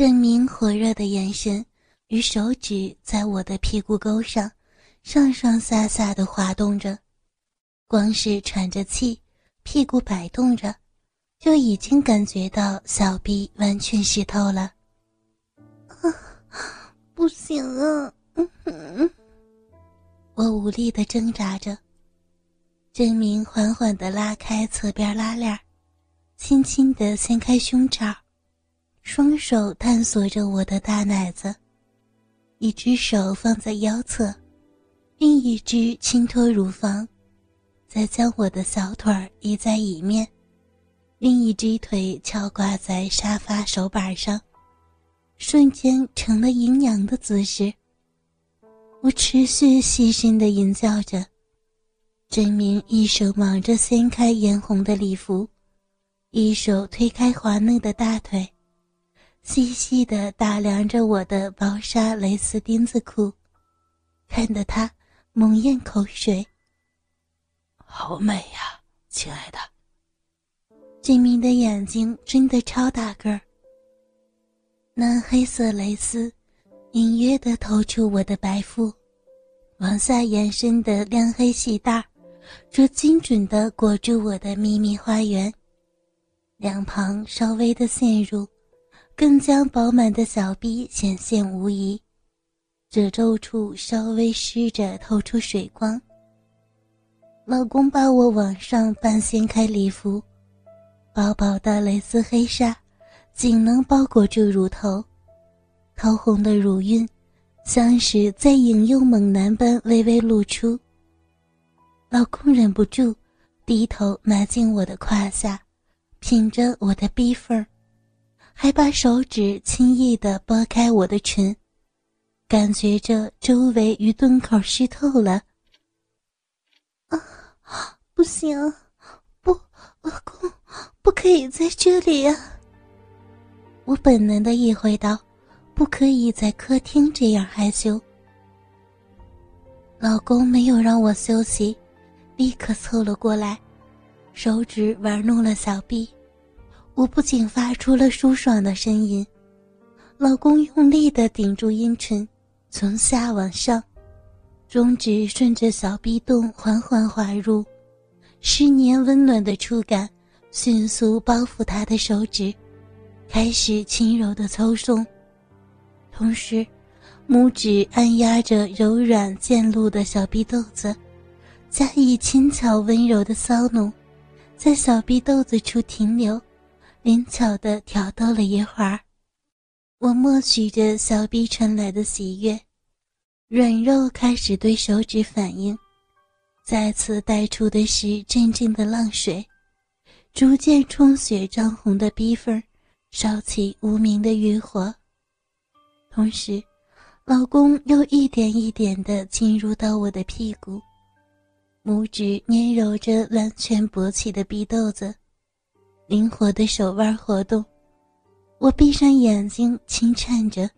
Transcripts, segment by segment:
郑明火热的眼神与手指在我的屁股沟上上上下下的滑动着，光是喘着气，屁股摆动着，就已经感觉到小臂完全湿透了。啊，不行啊！我无力的挣扎着。郑明缓缓的拉开侧边拉链，轻轻的掀开胸罩。双手探索着我的大奶子，一只手放在腰侧，另一只轻托乳房，再将我的小腿儿倚在椅面，另一只腿翘挂在沙发手板上，瞬间成了阴阳的姿势。我持续细心的吟叫着，真明一手忙着掀开嫣红的礼服，一手推开滑嫩的大腿。细细的打量着我的薄纱蕾丝丁字裤，看得他猛咽口水。好美呀，亲爱的。俊明的眼睛真的超大个儿。那黑色蕾丝隐约的透出我的白腹，往下延伸的亮黑细带则精准的裹住我的秘密花园，两旁稍微的陷入。更将饱满的小臂显现无疑，褶皱处稍微湿着，透出水光。老公把我往上半掀开礼服，薄薄的蕾丝黑纱仅能包裹住乳头，桃红的乳晕像是在引诱猛男般微微露出。老公忍不住低头埋进我的胯下，品着我的逼缝儿。还把手指轻易地拨开我的唇，感觉着周围与洞口湿透了。啊，不行，不，老公，不可以在这里呀！我本能的意会到，不可以在客厅这样害羞。老公没有让我休息，立刻凑了过来，手指玩弄了小臂。我不仅发出了舒爽的声音，老公用力的顶住阴唇，从下往上，中指顺着小臂洞缓缓滑入，湿黏温暖的触感迅速包覆他的手指，开始轻柔的抽送，同时，拇指按压着柔软渐露的小臂豆子，加以轻巧温柔的骚弄，在小臂豆子处停留。灵巧的挑逗了一会儿，我默许着小臂传来的喜悦，软肉开始对手指反应，再次带出的是阵阵的浪水，逐渐充血涨红的逼缝，烧起无名的欲火。同时，老公又一点一点地进入到我的屁股，拇指捏揉着完全勃起的逼豆子。灵活的手腕活动，我闭上眼睛轻颤着，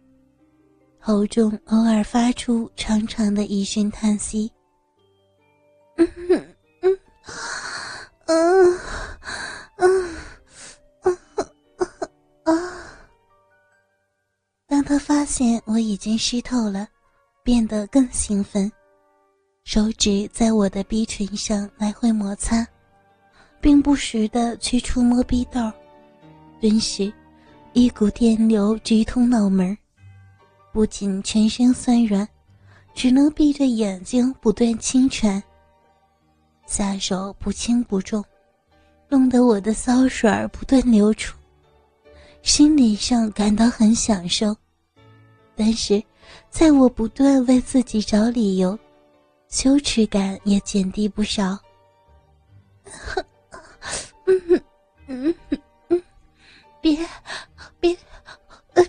喉中偶尔发出长长的一声叹息。嗯嗯嗯嗯嗯啊！当他发现我已经湿透了，变得更兴奋，手指在我的鼻唇上来回摩擦。并不时的去触摸逼豆，顿时，一股电流直通脑门不仅全身酸软，只能闭着眼睛不断轻喘。下手不轻不重，弄得我的骚水儿不断流出，心理上感到很享受，但是，在我不断为自己找理由，羞耻感也减低不少。嗯，别别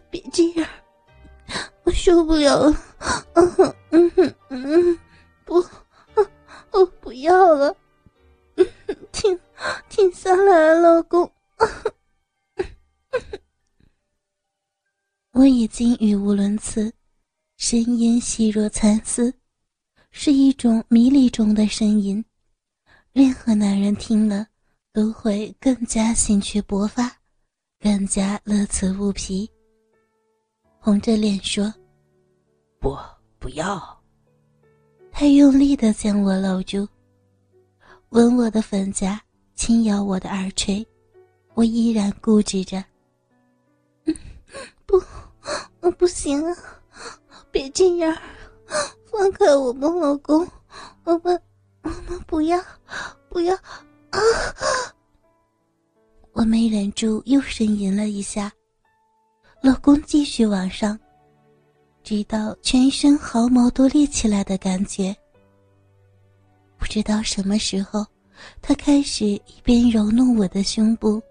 别这样，我受不了了。嗯嗯嗯，不，我不要了。停停下来，老公。我已经语无伦次，声音细若蚕丝，是一种迷离中的声音，任何男人听了。都会更加兴趣勃发，更加乐此不疲。红着脸说：“不，不要。”他用力的将我搂住，吻我的粉颊，轻咬我的耳垂。我依然固执着：“ 不，我不行啊！别这样，放开我们，老公，我们，我们不要，不要啊！”我没忍住，又呻吟了一下。老公继续往上，直到全身毫毛都立起来的感觉。不知道什么时候，他开始一边揉弄我的胸部，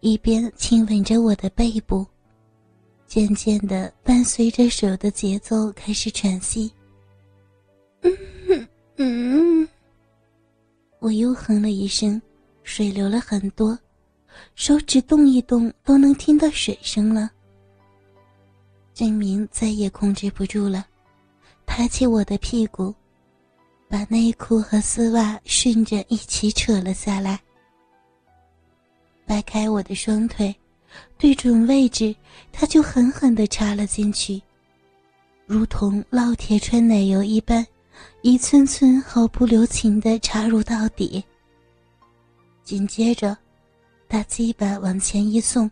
一边亲吻着我的背部。渐渐的，伴随着手的节奏，开始喘息。嗯嗯，我又哼了一声，水流了很多。手指动一动都能听到水声了。郑明再也控制不住了，抬起我的屁股，把内裤和丝袜顺着一起扯了下来，掰开我的双腿，对准位置，他就狠狠地插了进去，如同烙铁穿奶油一般，一寸寸毫不留情地插入到底。紧接着大鸡巴往前一送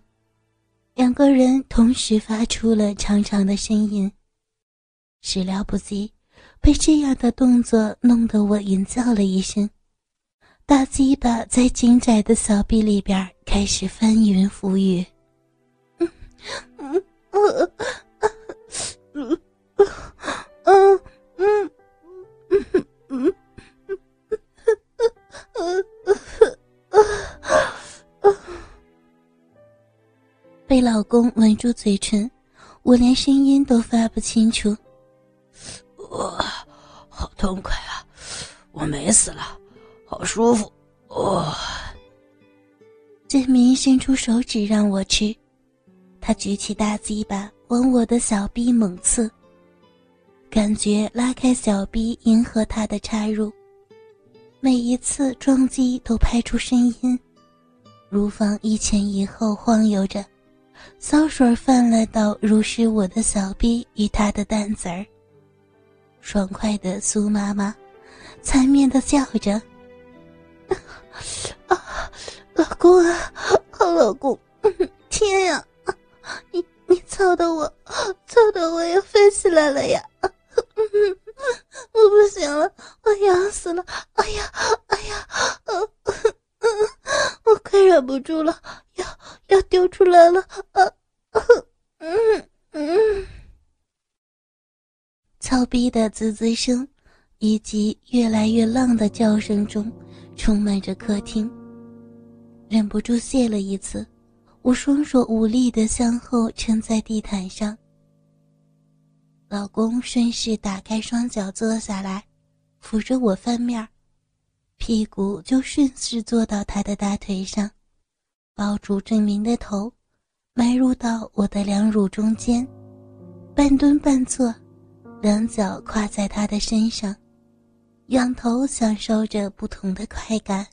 两个人同时发出了长长的呻吟。始料不及被这样的动作弄得我吟叫了一声大鸡巴在紧窄的小臂里边开始翻云覆雨。嗯被老公吻住嘴唇，我连声音都发不清楚。哇，好痛快啊！我美死了，好舒服。哇！振明伸出手指让我吃，他举起大鸡巴往我的小臂猛刺，感觉拉开小臂迎合他的插入，每一次撞击都拍出声音，乳房一前一后晃悠着。骚水泛滥到濡湿我的小臂与他的蛋子儿。爽快的苏妈妈，惨面的叫着：“ 啊，老公啊，好老公！天呀，你你操的我，操的我要飞起来了呀！我不行了，我痒死了！哎呀，哎呀，我快忍不住了。”要要丢出来了！啊，嗯嗯，操逼的滋滋声，以及越来越浪的叫声中，充满着客厅。忍不住泄了一次，我双手无力的向后撑在地毯上。老公顺势打开双脚坐下来，扶着我翻面，屁股就顺势坐到他的大腿上。抱住郑明的头，埋入到我的两乳中间，半蹲半坐，两脚跨在他的身上，仰头享受着不同的快感。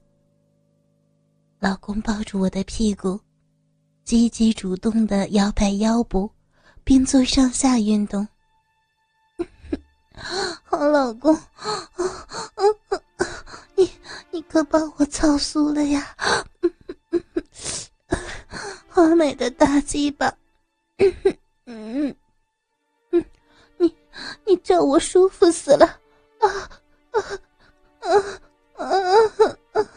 老公抱住我的屁股，积极主动的摇摆腰部，并做上下运动。好 老公，你 你可把我操酥了呀！好美的大鸡巴，嗯嗯，你你叫我舒服死了啊啊啊啊啊！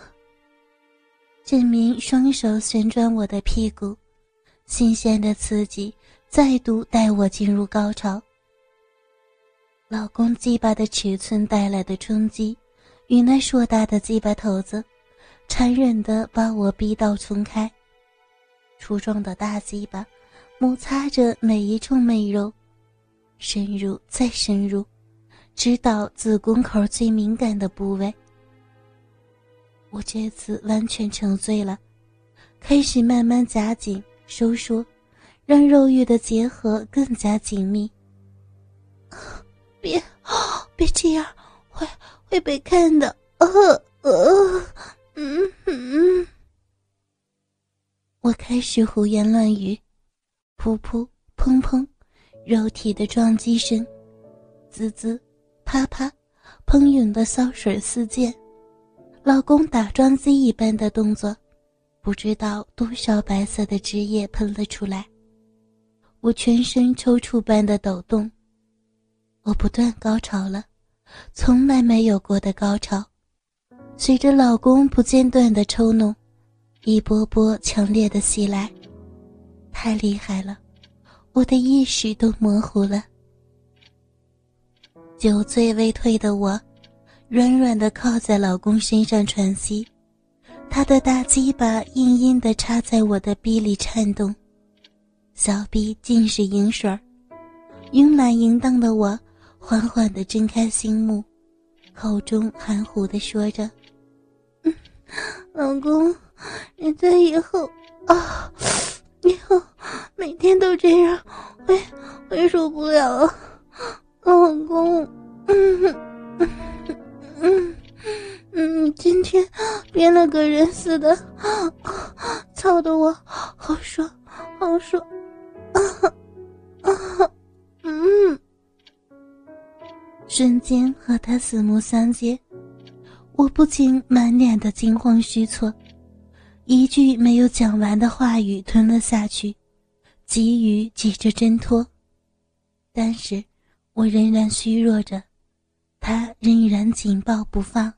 振明双手旋转我的屁股，新鲜的刺激再度带我进入高潮。老公鸡巴的尺寸带来的冲击，与那硕大的鸡巴头子，残忍的把我逼到松开。粗壮的大鸡巴摩擦着每一处美肉，深入再深入，直到子宫口最敏感的部位。我这次完全沉醉了，开始慢慢夹紧收缩，让肉欲的结合更加紧密。别，别这样，会会被看的。呃呃，嗯嗯。我开始胡言乱语，噗噗砰砰，肉体的撞击声，滋滋，啪啪，喷涌的骚水四溅，老公打桩机一般的动作，不知道多少白色的汁液喷了出来。我全身抽搐般的抖动，我不断高潮了，从来没有过的高潮，随着老公不间断的抽弄，一波波强烈的袭来，太厉害了。我的意识都模糊了，酒醉未退的我，软软的靠在老公身上喘息，他的大鸡巴硬硬的插在我的逼里颤动，小臂尽是银水儿，慵懒淫荡的我，缓缓的睁开心目，口中含糊的说着：“嗯，老公，你在以后啊。”以后每天都这样，我我也受不了了，老公。嗯嗯嗯嗯，今天变了个人似的，操的我好爽，好爽。啊瞬间和他四目相接，我不禁满脸的惊慌失措。一句没有讲完的话语吞了下去，急于急着挣脱，但是我仍然虚弱着，他仍然紧抱不放。